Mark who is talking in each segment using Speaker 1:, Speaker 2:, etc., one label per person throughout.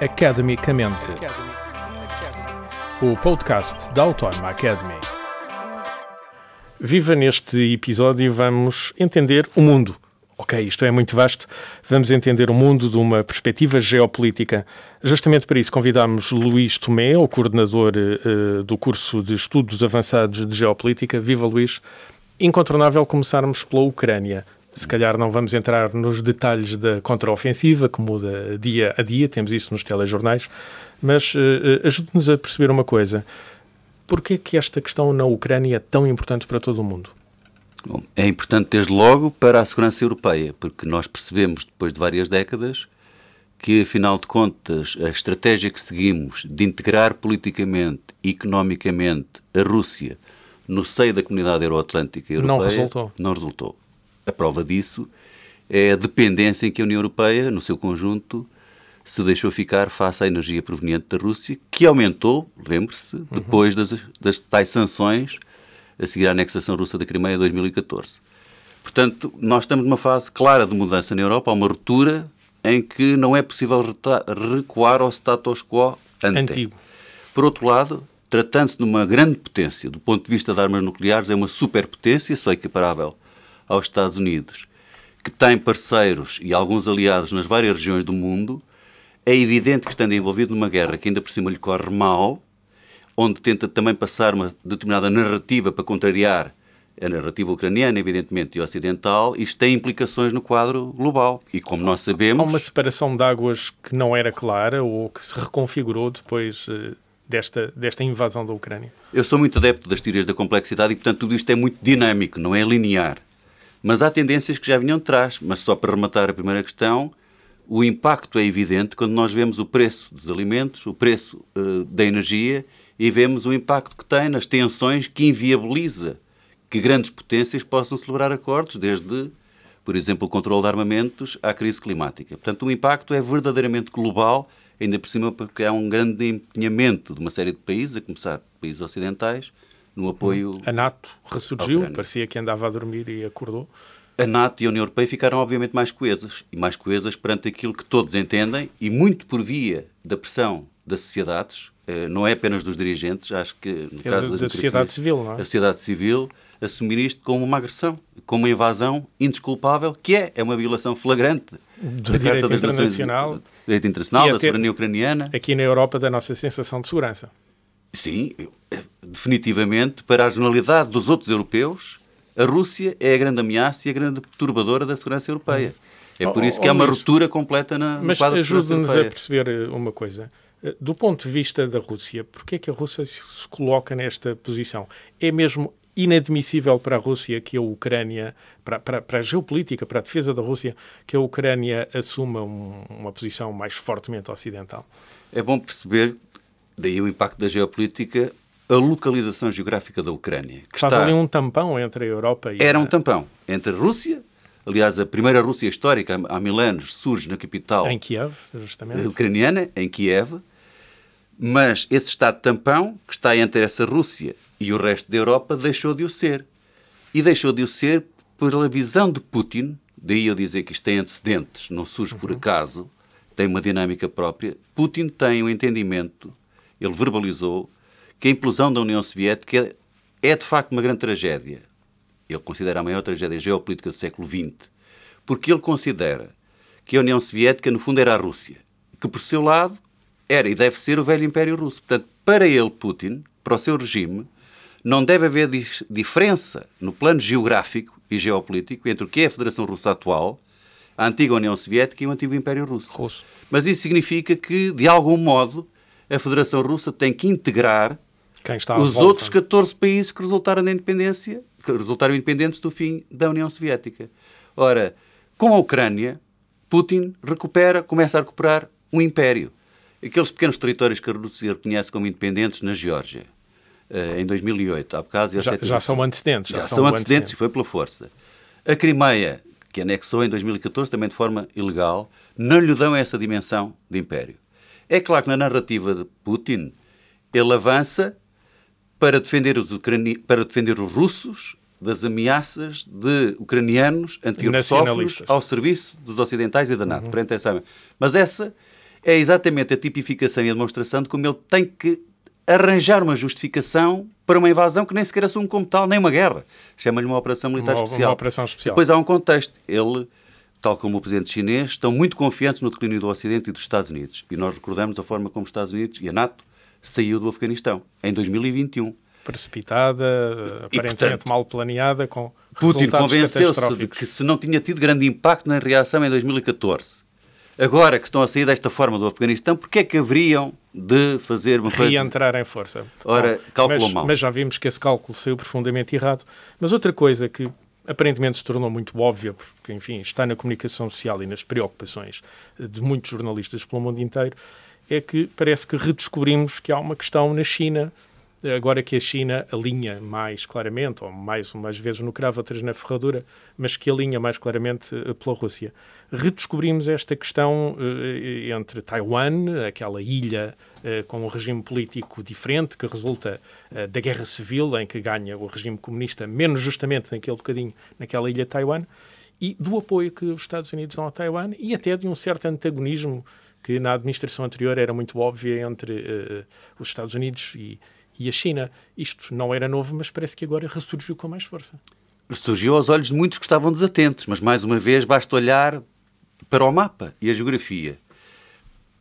Speaker 1: Academicamente. O podcast da Autónoma Academy. Viva neste episódio vamos entender o mundo. Ok, isto é muito vasto. Vamos entender o mundo de uma perspectiva geopolítica. Justamente para isso convidamos Luís Tomé, o coordenador uh, do curso de Estudos Avançados de Geopolítica. Viva Luís! Incontornável começarmos pela Ucrânia. Se calhar não vamos entrar nos detalhes da contraofensiva, que muda dia a dia, temos isso nos telejornais, mas uh, ajude-nos a perceber uma coisa. Porquê que esta questão na Ucrânia é tão importante para todo o mundo?
Speaker 2: Bom, é importante desde logo para a segurança europeia, porque nós percebemos, depois de várias décadas, que, afinal de contas, a estratégia que seguimos de integrar politicamente e economicamente a Rússia no seio da comunidade euroatlântica europeia
Speaker 1: não resultou.
Speaker 2: não resultou. A prova disso é a dependência em que a União Europeia, no seu conjunto, se deixou ficar face à energia proveniente da Rússia, que aumentou, lembre-se, uhum. depois das, das tais sanções a seguir à anexação russa da Crimeia em 2014. Portanto, nós estamos numa fase clara de mudança na Europa, há uma ruptura em que não é possível recuar ao status quo ante.
Speaker 1: antigo.
Speaker 2: Por outro lado, tratando-se de uma grande potência, do ponto de vista de armas nucleares, é uma superpotência, só equiparável aos Estados Unidos, que tem parceiros e alguns aliados nas várias regiões do mundo, é evidente que estando envolvido numa guerra que ainda por cima lhe corre mal, onde tenta também passar uma determinada narrativa para contrariar a narrativa ucraniana, evidentemente, e ocidental, isto tem implicações no quadro global. E como nós sabemos.
Speaker 1: Há uma separação de águas que não era clara ou que se reconfigurou depois eh, desta, desta invasão da Ucrânia?
Speaker 2: Eu sou muito adepto das teorias da complexidade e, portanto, tudo isto é muito dinâmico, não é linear. Mas há tendências que já vinham de trás. Mas só para rematar a primeira questão, o impacto é evidente quando nós vemos o preço dos alimentos, o preço uh, da energia e vemos o impacto que tem nas tensões que inviabiliza que grandes potências possam celebrar acordos, desde, por exemplo, o controle de armamentos à crise climática. Portanto, o impacto é verdadeiramente global, ainda por cima porque há um grande empenhamento de uma série de países, a começar países ocidentais, no apoio.
Speaker 1: A NATO ressurgiu, parecia que andava a dormir e acordou.
Speaker 2: A NATO e a União Europeia ficaram, obviamente, mais coesas. E mais coesas perante aquilo que todos entendem, e muito por via da pressão das sociedades, eh, não é apenas dos dirigentes, acho que
Speaker 1: no é caso da, da sociedade civil, não é?
Speaker 2: A sociedade civil assumir isto como uma agressão, como uma invasão indesculpável, que é, é uma violação flagrante
Speaker 1: do da direito internacional,
Speaker 2: Nações, do direito internacional, da soberania ucraniana.
Speaker 1: Aqui na Europa da nossa sensação de segurança.
Speaker 2: Sim, definitivamente, para a generalidade dos outros europeus, a Rússia é a grande ameaça e a grande perturbadora da segurança europeia. É por isso que há uma ruptura completa na
Speaker 1: Mas ajude-nos a perceber eh, uma coisa. Eh, do ponto de vista da Rússia, porquê é que a Rússia se coloca nesta posição? É mesmo inadmissível para a Rússia que a Ucrânia, para, para, para a geopolítica, para a defesa da Rússia, que a Ucrânia assuma um, uma posição mais fortemente ocidental?
Speaker 2: É bom perceber, daí o impacto da geopolítica, a localização geográfica da Ucrânia.
Speaker 1: Que Faz está... ali um tampão entre a Europa e
Speaker 2: Era
Speaker 1: a...
Speaker 2: um tampão entre a Rússia, aliás, a primeira Rússia histórica, há mil anos, surge na capital...
Speaker 1: Em Kiev, justamente.
Speaker 2: Ucraniana, em Kiev, mas esse Estado tampão, que está entre essa Rússia e o resto da Europa, deixou de o ser. E deixou de o ser pela visão de Putin, daí eu dizer que isto tem antecedentes, não surge por uhum. acaso, tem uma dinâmica própria. Putin tem um entendimento, ele verbalizou, que a implosão da União Soviética é de facto uma grande tragédia. Ele considera a maior tragédia geopolítica do século XX, porque ele considera que a União Soviética, no fundo, era a Rússia, que por seu lado era e deve ser o velho Império Russo. Portanto, para ele, Putin, para o seu regime, não deve haver diferença no plano geográfico e geopolítico entre o que é a Federação Russa atual, a antiga União Soviética e o antigo Império Russo.
Speaker 1: Russo.
Speaker 2: Mas isso significa que, de algum modo, a Federação Russa tem que integrar os outros 14 países que resultaram da independência, que resultaram independentes do fim da União Soviética. Ora, com a Ucrânia, Putin recupera, começa a recuperar um império aqueles pequenos territórios que a Rússia reconhece como independentes na Geórgia, eh, em 2008, há bocado...
Speaker 1: Já, já são antecedentes.
Speaker 2: Já, já são, antecedentes, antecedentes e foi pela força. A Crimeia, que anexou em 2014, também de forma ilegal, não lhe dão essa dimensão de império. É claro que na narrativa de Putin, ele avança para defender os, ucrani... para defender os russos das ameaças de ucranianos anti-russófonos ao serviço dos ocidentais e da NATO. Uhum. Essa... Mas essa é exatamente a tipificação e a demonstração de como ele tem que arranjar uma justificação para uma invasão que nem sequer assume como tal, nem uma guerra. Chama-lhe uma operação militar
Speaker 1: uma,
Speaker 2: especial.
Speaker 1: Uma operação especial.
Speaker 2: Depois há um contexto. Ele, tal como o presidente chinês, estão muito confiantes no declínio do Ocidente e dos Estados Unidos. E nós recordamos a forma como os Estados Unidos e a NATO saiu do Afeganistão, em 2021.
Speaker 1: Precipitada, e, aparentemente portanto, mal planeada, com
Speaker 2: Putin convenceu-se de que se não tinha tido grande impacto na reação em 2014, agora que estão a sair desta forma do Afeganistão, porque é que haveriam de fazer uma coisa...
Speaker 1: Reentrar em força.
Speaker 2: Ora, calculou
Speaker 1: mas,
Speaker 2: mal.
Speaker 1: Mas já vimos que esse cálculo saiu profundamente errado. Mas outra coisa que aparentemente se tornou muito óbvia, porque, enfim, está na comunicação social e nas preocupações de muitos jornalistas pelo mundo inteiro, é que parece que redescobrimos que há uma questão na China agora que a China alinha mais claramente, ou mais umas vezes no cravo, outras na ferradura, mas que alinha mais claramente eh, pela Rússia. Redescobrimos esta questão uh, entre Taiwan, aquela ilha uh, com um regime político diferente, que resulta uh, da guerra civil, em que ganha o regime comunista, menos justamente naquele bocadinho, naquela ilha Taiwan, e do apoio que os Estados Unidos dão a Taiwan e até de um certo antagonismo que na administração anterior era muito óbvio entre os Estados Unidos e, e a China. Isto não era novo, mas parece que agora ressurgiu com mais força.
Speaker 2: Surgiu aos olhos de muitos que estavam desatentos, mas mais uma vez basta olhar para o mapa e a geografia.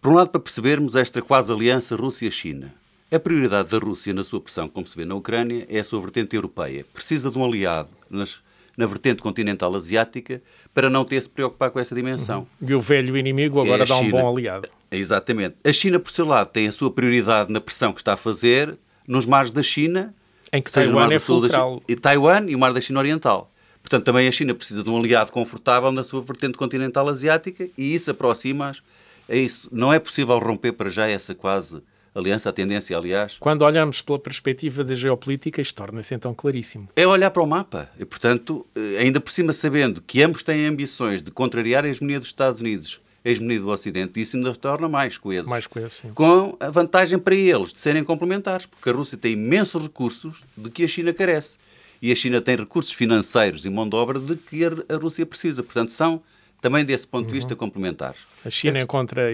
Speaker 2: Por um lado, para percebermos esta quase aliança Rússia-China. A prioridade da Rússia na sua pressão, como se vê na Ucrânia, é a sua vertente europeia. Precisa de um aliado nas, na vertente continental asiática para não ter se preocupar com essa dimensão.
Speaker 1: Uhum. E o velho inimigo agora é dá um bom aliado.
Speaker 2: Exatamente. A China, por seu lado, tem a sua prioridade na pressão que está a fazer nos mares da China,
Speaker 1: em que Taiwan é fulcral.
Speaker 2: E Taiwan e o mar da China Oriental. Portanto, também a China precisa de um aliado confortável na sua vertente continental asiática e isso aproxima-as. É isso. Não é possível romper para já essa quase aliança, a tendência, aliás.
Speaker 1: Quando olhamos pela perspectiva da geopolítica, isto torna-se então claríssimo.
Speaker 2: É olhar para o mapa. E, portanto, eh, ainda por cima sabendo que ambos têm ambições de contrariar a hegemonia dos Estados Unidos ex-ministro do Ocidente, isso ainda torna mais coeso.
Speaker 1: Mais coeso, sim.
Speaker 2: Com a vantagem para eles de serem complementares, porque a Rússia tem imensos recursos de que a China carece. E a China tem recursos financeiros e mão de obra de que a Rússia precisa. Portanto, são também desse ponto de vista uhum. complementares.
Speaker 1: A China é. encontra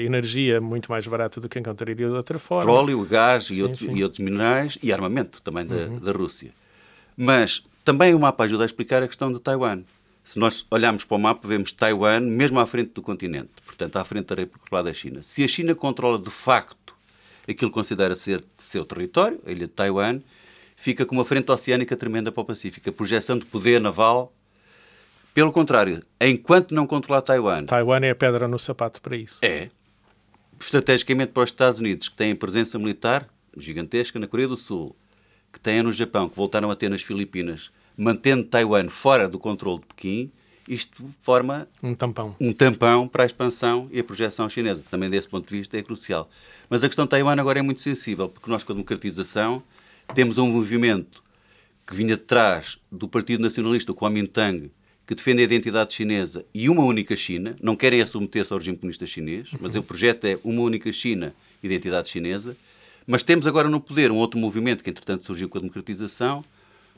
Speaker 1: energia muito mais barata do que encontraria de outra forma.
Speaker 2: Petróleo, gás sim, e, outros, e, outros, minerais e armamento também da, uhum. da Rússia. Mas também o mapa ajuda a explicar a questão de Taiwan. Se nós olharmos para o mapa, vemos Taiwan mesmo à frente do continente, portanto, à frente da República Popular da China. Se a China controla de facto aquilo que considera ser seu território, a ilha de Taiwan, fica com uma frente oceânica tremenda para o Pacífico. A projeção de poder naval. Pelo contrário, enquanto não controlar Taiwan.
Speaker 1: Taiwan é a pedra no sapato para isso.
Speaker 2: É. Estrategicamente para os Estados Unidos, que têm presença militar gigantesca na Coreia do Sul, que têm no Japão, que voltaram a ter nas Filipinas mantendo Taiwan fora do controle de Pequim, isto forma
Speaker 1: um tampão.
Speaker 2: um tampão para a expansão e a projeção chinesa. Também desse ponto de vista é crucial. Mas a questão de Taiwan agora é muito sensível, porque nós com a democratização temos um movimento que vinha de trás do Partido Nacionalista, o Kuomintang, que defende a identidade chinesa e uma única China, não querem submeter-se ao regime comunista chinês, mas o projeto é uma única China, identidade chinesa. Mas temos agora no poder um outro movimento que, entretanto, surgiu com a democratização,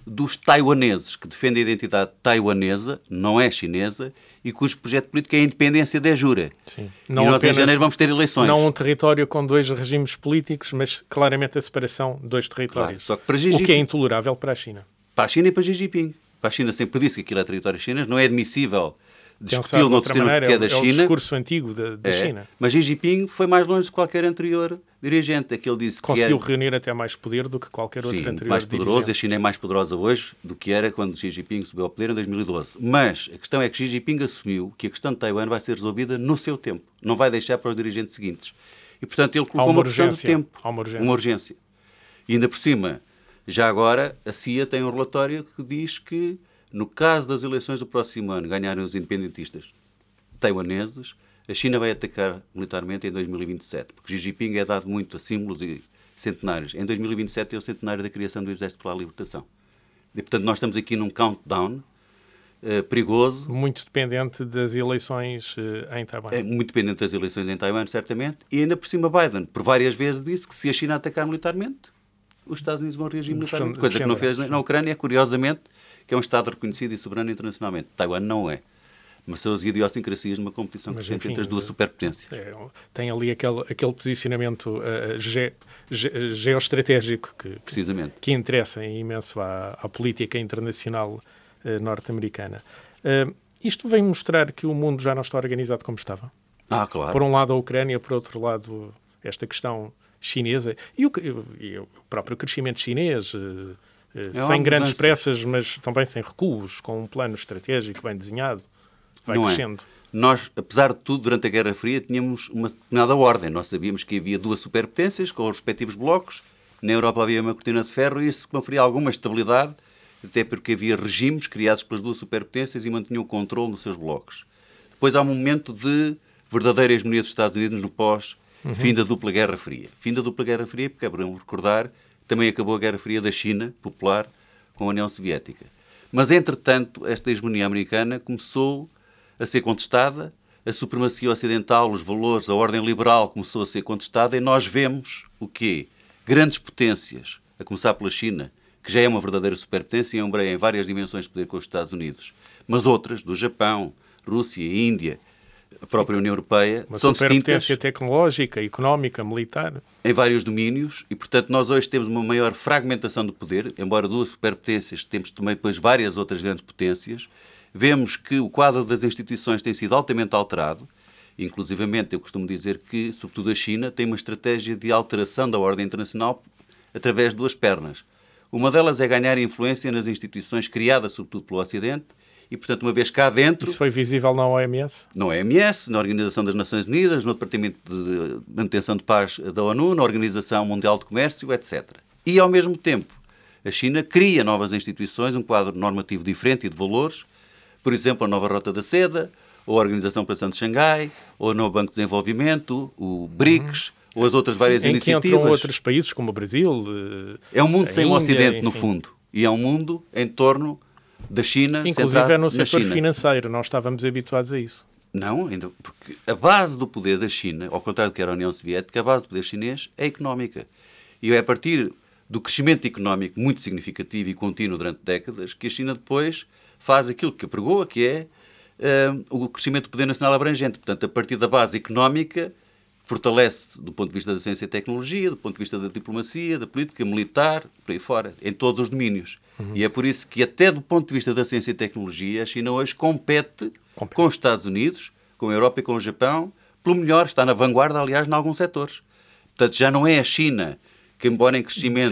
Speaker 2: dos taiwaneses, que defende a identidade taiwanesa, não é chinesa, e cujo projeto político é a independência de jura. Sim. Não e nós apenas, em janeiro vamos ter eleições.
Speaker 1: Não um território com dois regimes políticos, mas claramente a separação de dois territórios. Claro, só que para Xi Jinping, o que é intolerável para a China.
Speaker 2: Para a China e para Xi Jinping. Para a China sempre disse que aquilo é território chinês, não é admissível discuti-lo
Speaker 1: no termo
Speaker 2: que é da China. É o
Speaker 1: discurso antigo da, da é, China.
Speaker 2: Mas Xi Jinping foi mais longe de qualquer anterior dirigente. Aquele disse
Speaker 1: Conseguiu
Speaker 2: que
Speaker 1: era... reunir até mais poder do que qualquer outro
Speaker 2: Sim,
Speaker 1: anterior
Speaker 2: mais poderoso. Dirigente. A China é mais poderosa hoje do que era quando Xi Jinping subiu ao poder em 2012. Mas a questão é que Xi Jinping assumiu que a questão de Taiwan vai ser resolvida no seu tempo. Não vai deixar para os dirigentes seguintes. E, portanto, ele colocou uma, uma questão de tempo.
Speaker 1: Há uma urgência.
Speaker 2: Uma urgência. E ainda por cima, já agora, a CIA tem um relatório que diz que, no caso das eleições do próximo ano, ganharem os independentistas, taiwaneses, a China vai atacar militarmente em 2027, porque Xi Jinping é dado muito a símbolos e centenários. Em 2027 é o centenário da criação do Exército pela Libertação. E, portanto, nós estamos aqui num countdown uh, perigoso.
Speaker 1: Muito dependente das eleições uh, em Taiwan.
Speaker 2: É muito dependente das eleições em Taiwan, certamente. E ainda por cima, Biden, por várias vezes, disse que se a China atacar militarmente, os Estados Unidos vão reagir militarmente. Coisa que não fez na Ucrânia, curiosamente, que é um Estado reconhecido e soberano internacionalmente. Taiwan não é. mas são as idiosincrasias numa competição mas, crescente entre as duas superpotências. É,
Speaker 1: tem ali aquele, aquele posicionamento uh, ge, ge, geoestratégico que,
Speaker 2: Precisamente.
Speaker 1: que interessa imenso à, à política internacional uh, norte-americana. Uh, isto vem mostrar que o mundo já não está organizado como estava.
Speaker 2: Ah, claro.
Speaker 1: Por um lado a Ucrânia, por outro lado esta questão chinesa e o, e o próprio crescimento chinês, é sem grandes mudança. pressas, mas também sem recuos, com um plano estratégico bem desenhado vai não é? crescendo. É.
Speaker 2: Nós, apesar de tudo, durante a Guerra Fria, tínhamos uma determinada ordem. Nós sabíamos que havia duas superpotências com os respectivos blocos. Na Europa havia uma cortina de ferro e isso conferia alguma estabilidade, até porque havia regimes criados pelas duas superpotências e mantinham o controle nos seus blocos. Depois há um momento de verdadeira hegemonia dos Estados Unidos no pós-fim uhum. da dupla Guerra Fria. Fim da dupla Guerra Fria, porque, para recordar, também acabou a Guerra Fria da China, popular, com a União Soviética. Mas, entretanto, esta hegemonia americana começou a ser contestada, a supremacia ocidental, os valores, a ordem liberal começou a ser contestada e nós vemos o quê? Grandes potências, a começar pela China, que já é uma verdadeira superpotência e ombreia em várias dimensões de poder com os Estados Unidos, mas outras, do Japão, Rússia, Índia, a própria União Europeia,
Speaker 1: uma
Speaker 2: são
Speaker 1: superpotência tecnológica, económica, militar.
Speaker 2: Em vários domínios e, portanto, nós hoje temos uma maior fragmentação do poder, embora duas superpotências, temos também depois várias outras grandes potências, vemos que o quadro das instituições tem sido altamente alterado. Inclusivamente, eu costumo dizer que, sobretudo a China, tem uma estratégia de alteração da ordem internacional através de duas pernas. Uma delas é ganhar influência nas instituições criadas, sobretudo pelo Ocidente, e, portanto, uma vez cá dentro...
Speaker 1: Isso foi visível na OMS?
Speaker 2: Na OMS, na Organização das Nações Unidas, no Departamento de Manutenção de Paz da ONU, na Organização Mundial de Comércio, etc. E, ao mesmo tempo, a China cria novas instituições, um quadro normativo diferente e de valores, por exemplo, a nova Rota da Seda, ou a Organização para de Xangai, ou o novo Banco de Desenvolvimento, o BRICS, uhum. ou as outras várias
Speaker 1: Sim,
Speaker 2: iniciativas.
Speaker 1: Em que entram outros países, como o Brasil.
Speaker 2: É um mundo sem o um Ocidente, enfim. no fundo. E é um mundo em torno da China,
Speaker 1: Inclusive é no setor financeiro, não estávamos habituados a isso.
Speaker 2: Não, ainda, porque a base do poder da China, ao contrário do que era a União Soviética, a base do poder chinês é económica. E é a partir do crescimento económico muito significativo e contínuo durante décadas que a China depois faz aquilo que apregoa, que é uh, o crescimento do poder nacional abrangente. Portanto, a partir da base económica, fortalece do ponto de vista da ciência e tecnologia, do ponto de vista da diplomacia, da política militar, por aí fora, em todos os domínios. Uhum. E é por isso que, até do ponto de vista da ciência e tecnologia, a China hoje compete, compete. com os Estados Unidos, com a Europa e com o Japão, pelo melhor, está na vanguarda, aliás, em alguns setores. Portanto, já não é a China que, embora em crescimento,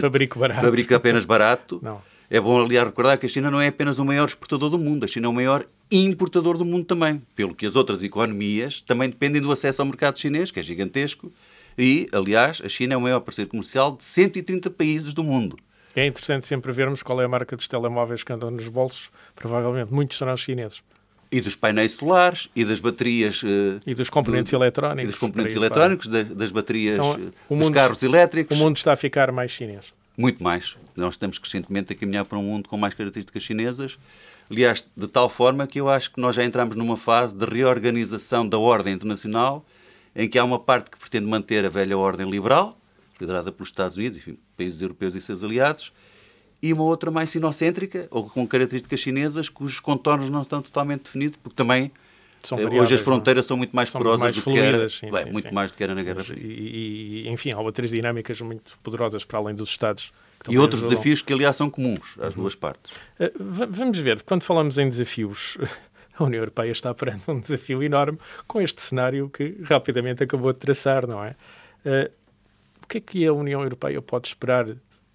Speaker 2: fabrica apenas barato.
Speaker 1: Não
Speaker 2: é bom, aliás, recordar que a China não é apenas o maior exportador do mundo, a China é o maior importador do mundo também, pelo que as outras economias também dependem do acesso ao mercado chinês, que é gigantesco, e, aliás, a China é o maior parceiro comercial de 130 países do mundo.
Speaker 1: É interessante sempre vermos qual é a marca dos telemóveis que andam nos bolsos, provavelmente muitos serão chineses.
Speaker 2: E dos painéis solares, e das baterias... Uh,
Speaker 1: e dos componentes do, eletrónicos.
Speaker 2: E dos componentes eletrónicos, das, das baterias então, eh, dos mundo, carros elétricos.
Speaker 1: O mundo está a ficar mais chinês.
Speaker 2: Muito mais. Nós estamos crescentemente a caminhar para um mundo com mais características chinesas. Aliás, de tal forma que eu acho que nós já entramos numa fase de reorganização da ordem internacional, em que há uma parte que pretende manter a velha ordem liberal, liderada pelos Estados Unidos, enfim, países europeus e seus aliados, e uma outra mais sinocêntrica, ou com características chinesas, cujos contornos não estão totalmente definidos, porque também Hoje as é? fronteiras são muito mais são porosas mais do fluidas, que era, sim, bem, sim, muito sim. mais do que era na Guerra Fria.
Speaker 1: E, e, enfim, há outras dinâmicas muito poderosas para além dos Estados.
Speaker 2: E outros ajudam. desafios que, aliás, são comuns às uhum. duas partes.
Speaker 1: Uh, vamos ver, quando falamos em desafios, a União Europeia está perante um desafio enorme com este cenário que rapidamente acabou de traçar, não é? Uh, o que é que a União Europeia pode esperar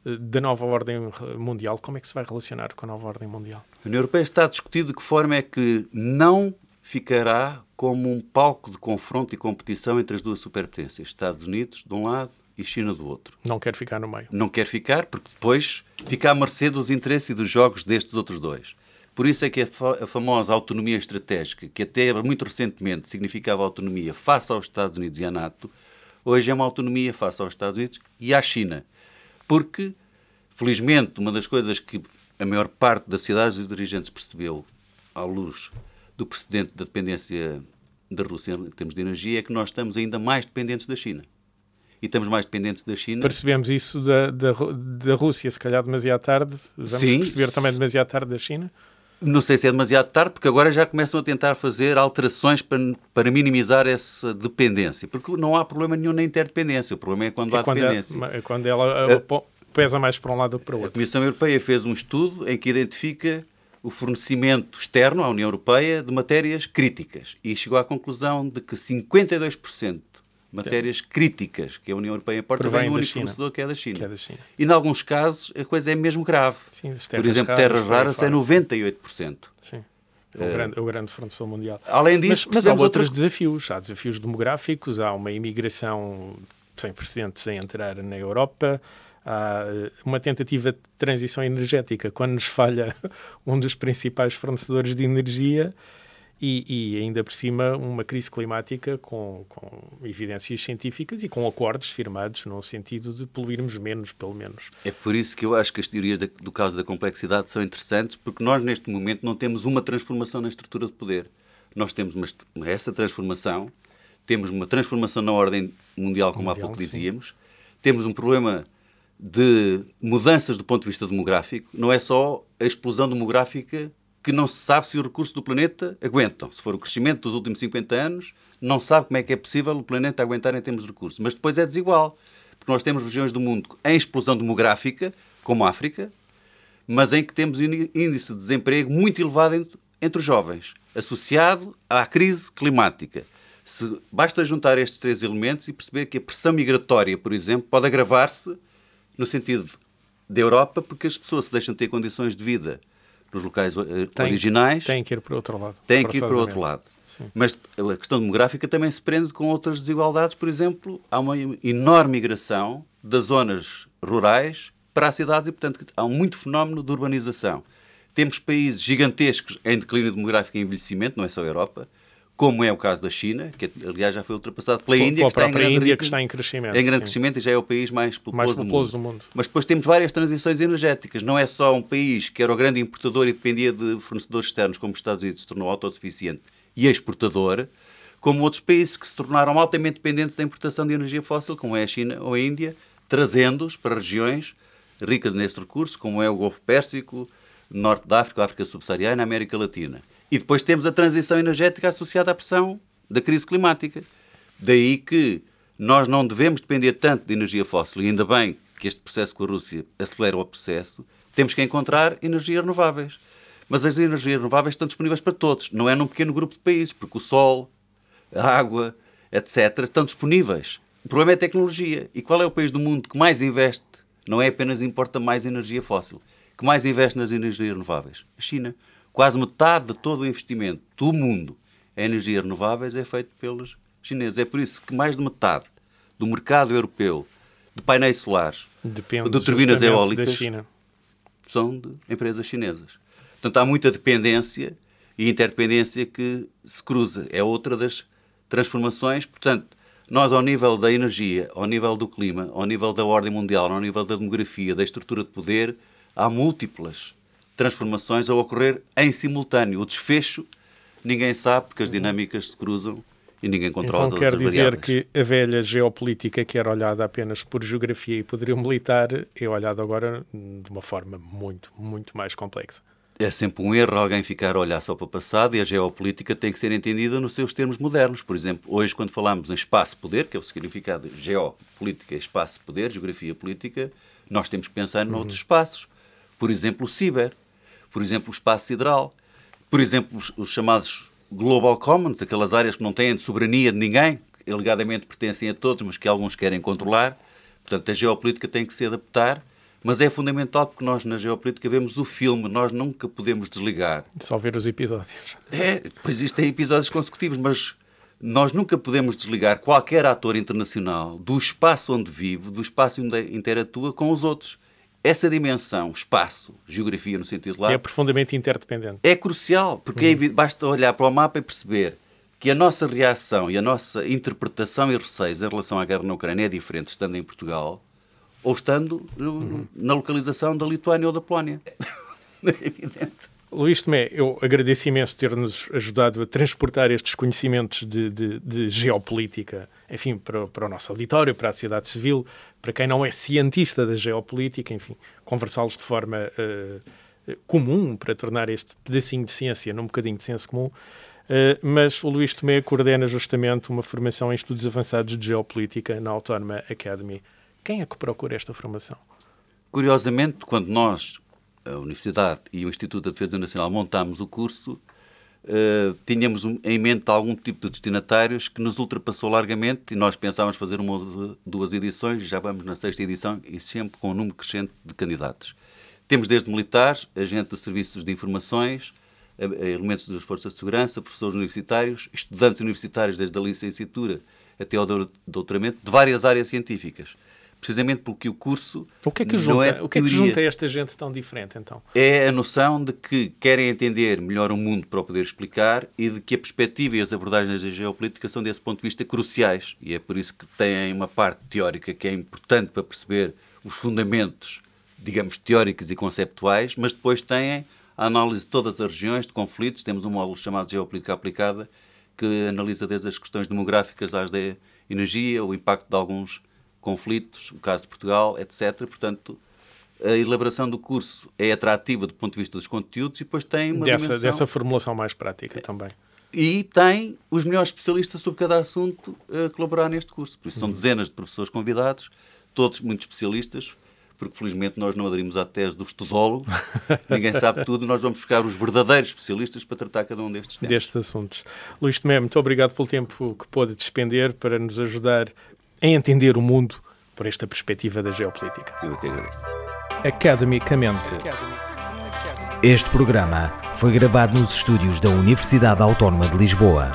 Speaker 1: da nova ordem mundial? Como é que se vai relacionar com a nova ordem mundial?
Speaker 2: A União Europeia está a discutir de que forma é que não ficará como um palco de confronto e competição entre as duas superpotências, Estados Unidos de um lado e China do outro.
Speaker 1: Não quer ficar no meio.
Speaker 2: Não quer ficar, porque depois fica à mercê dos interesses e dos jogos destes outros dois. Por isso é que a, famosa autonomia estratégica, que até muito recentemente significava autonomia face aos Estados Unidos e à NATO, hoje é uma autonomia face aos Estados Unidos e à China. Porque, felizmente, uma das coisas que a maior parte das cidades e dirigentes percebeu à luz do precedente da dependência da Rússia em termos de energia é que nós estamos ainda mais dependentes da China. E estamos mais dependentes da China.
Speaker 1: Percebemos isso da, da, da Rússia, se calhar demasiado tarde. Vamos Sim, perceber também demasiado tarde da China?
Speaker 2: Não sei se é demasiado tarde, porque agora já começam a tentar fazer alterações para, para minimizar essa dependência. Porque não há problema nenhum na interdependência. O problema é quando é há quando é- dependência.
Speaker 1: É, quando ela uh, pesa mais para um lado do que para o outro.
Speaker 2: A Comissão Europeia fez um estudo em que identifica o fornecimento externo à União Europeia de matérias críticas e chegou à conclusão de que 52% matérias críticas que a União Europeia importa vem do único fornecedor que é, da China.
Speaker 1: que é da China.
Speaker 2: E, em alguns casos, a coisa é mesmo grave.
Speaker 1: Sim,
Speaker 2: Por exemplo, terras raras é 98%.
Speaker 1: Sim. É o, uh, grande, é o grande fornecedor mundial.
Speaker 2: Além disso,
Speaker 1: mas, mas há outros desafios. Há desafios demográficos, há uma imigração sem precedentes a entrar na Europa, há eh, uma tentativa de transição energética. Quando nos falha um dos principais fornecedores de energia, e, e, ainda por cima uma crise climática com, com, evidências científicas e com acordos firmados no sentido de poluirmos menos, pelo menos.
Speaker 2: É por isso que eu acho que as teorias do caso da complexidade são interessantes, porque nós neste momento não temos uma transformação na estrutura de poder. Nós temos uma, essa transformação, temos uma transformação na ordem mundial, como mundial, há pouco dizíamos, sim. temos um problema de mudanças do ponto de vista demográfico, não é só a explosão demográfica que não se sabe se os recursos do planeta aguentam. Se for o crescimento dos últimos 50 anos, não sabe como é que é possível o planeta aguentar em termos de recursos. Mas depois é desigual, porque nós temos regiões do mundo em explosão demográfica, como a África, mas em que temos índice de desemprego muito elevado entre, os jovens, associado à crise climática. Se, basta juntar estes três elementos e perceber que a pressão migratória, por exemplo, pode agravar-se no sentido da Europa, porque as pessoas se deixam de ter condições de vida nos locais eh, tem, originais.
Speaker 1: Tem que ir para o outro lado.
Speaker 2: Tem que ir para o outro lado. Sim. Mas a questão demográfica também se prende com outras desigualdades. Por exemplo, há uma enorme migração das zonas rurais para as cidades e, portanto, há um muito fenómeno de urbanização. Temos países gigantescos em declínio demográfico e envelhecimento, não é só a Europa, como é o caso da China, que aliás já foi ultrapassado pela Índia,
Speaker 1: que, está
Speaker 2: em, grande,
Speaker 1: Índia que está em crescimento.
Speaker 2: Em grande sim. crescimento e já é o país mais populoso,
Speaker 1: mais populoso do, mundo. do, mundo.
Speaker 2: Mas depois temos várias transições energéticas. Não é só um país que era o grande importador e dependia de fornecedores externos, como os Estados Unidos, se tornou autossuficiente e exportador, como outros países que se tornaram altamente dependentes da importação de energia fóssil, como é a China ou a Índia, trazendo-os para regiões ricas nesse recurso, como é o Golfo Pérsico, Norte da África, África Subsaariana, América Latina. E depois temos a transição energética associada à pressão da crise climática. Daí que nós não devemos depender tanto de energia fóssil, e ainda bem que este processo com a Rússia acelera o processo, temos que encontrar energias renováveis. Mas as energias renováveis estão disponíveis para todos, não é num pequeno grupo de países, porque o sol, a água, etc., estão disponíveis. O problema é a tecnologia. E qual é o país do mundo que mais investe? Não é apenas importa mais energia fóssil, que mais investe nas energias renováveis? A China. Quase metade de todo o investimento do mundo em energias renováveis é feito pelos chineses. É por isso que mais de metade do mercado europeu de painéis solares,
Speaker 1: Depende
Speaker 2: de turbinas eólicas, são de empresas chinesas. Portanto, há muita dependência e interdependência que se cruza. É outra das transformações. Portanto, nós, ao nível da energia, ao nível do clima, ao nível da ordem mundial, ao nível da demografia, da estrutura de poder, há múltiplas transformações a ocorrer em simultâneo. O desfecho ninguém sabe porque as dinâmicas se cruzam e ninguém controla
Speaker 1: então quer dizer que a velha geopolítica que era olhada apenas por geografia e poderio militar é olhada agora de uma forma muito, muito mais complexa.
Speaker 2: É sempre um erro alguém ficar a olhar só para o passado e a geopolítica tem que ser entendida nos seus termos modernos. Por exemplo, hoje, quando falamos em espaço-poder, que é o significado de geopolítica, espaço-poder, geografia política, nós temos que pensar uhum. noutros espaços. Por exemplo, o ciber por exemplo, o espaço sideral, por exemplo, os, os chamados Global Commons, aquelas áreas que não têm de soberania de ninguém, que alegadamente pertencem a todos, mas que alguns querem controlar. Portanto, a geopolítica tem que se adaptar, mas é fundamental porque nós na geopolítica vemos o filme, nós nunca podemos desligar.
Speaker 1: Só ver os episódios.
Speaker 2: É, pois existem episódios consecutivos, mas nós nunca podemos desligar qualquer ator internacional do espaço onde vive, do espaço onde interatua com os outros essa dimensão, espaço, geografia no sentido lá.
Speaker 1: É profundamente interdependente.
Speaker 2: É crucial, porque uhum. é, basta olhar para o mapa e perceber que a nossa reação e a nossa interpretação e receios em relação à guerra na Ucrânia é diferente estando em Portugal ou estando no, uhum. na localização da Lituânia ou da Polónia. é evidente.
Speaker 1: Luís Tomé, eu agradeço imenso ter-nos ajudado a transportar estes conhecimentos de, de, de geopolítica, enfim, para, para, o nosso auditório, para a sociedade civil, para quem não é cientista da geopolítica, enfim, conversá-los de forma uh, comum para tornar este pedacinho de ciência num bocadinho de senso comum. Uh, mas o Luís Tomé coordena justamente uma formação em estudos avançados de geopolítica na Autónoma Academy. Quem é que procura esta formação?
Speaker 2: Curiosamente, quando nós, a Universidade e o Instituto da Defesa Nacional, montámos o curso, uh, tínhamos em mente algum tipo de destinatários que nos ultrapassou largamente e nós pensávamos fazer uma ou duas edições, já vamos na sexta edição e sempre com um número crescente de candidatos. Temos desde militares, agentes de serviços de informações, elementos das forças de segurança, professores universitários, estudantes universitários desde a licenciatura até ao doutoramento, de várias áreas científicas. Precisamente porque o curso.
Speaker 1: O que é que junta, é o que é que junta esta gente tão diferente, então?
Speaker 2: É a noção de que querem entender melhor o mundo para o poder explicar e de que a perspectiva e as abordagens da geopolítica são, desse ponto de vista, cruciais. E é por isso que têm uma parte teórica que é importante para perceber os fundamentos, digamos, teóricos e conceptuais, mas depois têm a análise de todas as regiões de conflitos. Temos um módulo chamado Geopolítica Aplicada, que analisa desde as questões demográficas às da energia, o impacto de alguns conflitos, o caso de Portugal, etc. Portanto, a elaboração do curso é atrativa do ponto de vista dos conteúdos e depois tem uma
Speaker 1: dessa,
Speaker 2: dimensão...
Speaker 1: dessa formulação mais prática também.
Speaker 2: E tem os melhores especialistas sobre cada assunto a colaborar neste curso. Por isso são uhum. dezenas de professores convidados, todos muito especialistas, porque felizmente nós não aderimos à tese do estudólogo, ninguém sabe tudo, nós vamos buscar os verdadeiros especialistas para tratar cada um destes temas.
Speaker 1: Destes assuntos. Luís Tomé, muito obrigado pelo tempo que pôde despender para nos ajudar a entender o mundo por esta perspectiva da geopolítica.
Speaker 2: Eu que agradeço.
Speaker 1: Academicamente.
Speaker 3: Este programa foi gravado nos estúdios da Universidade Autónoma de Lisboa.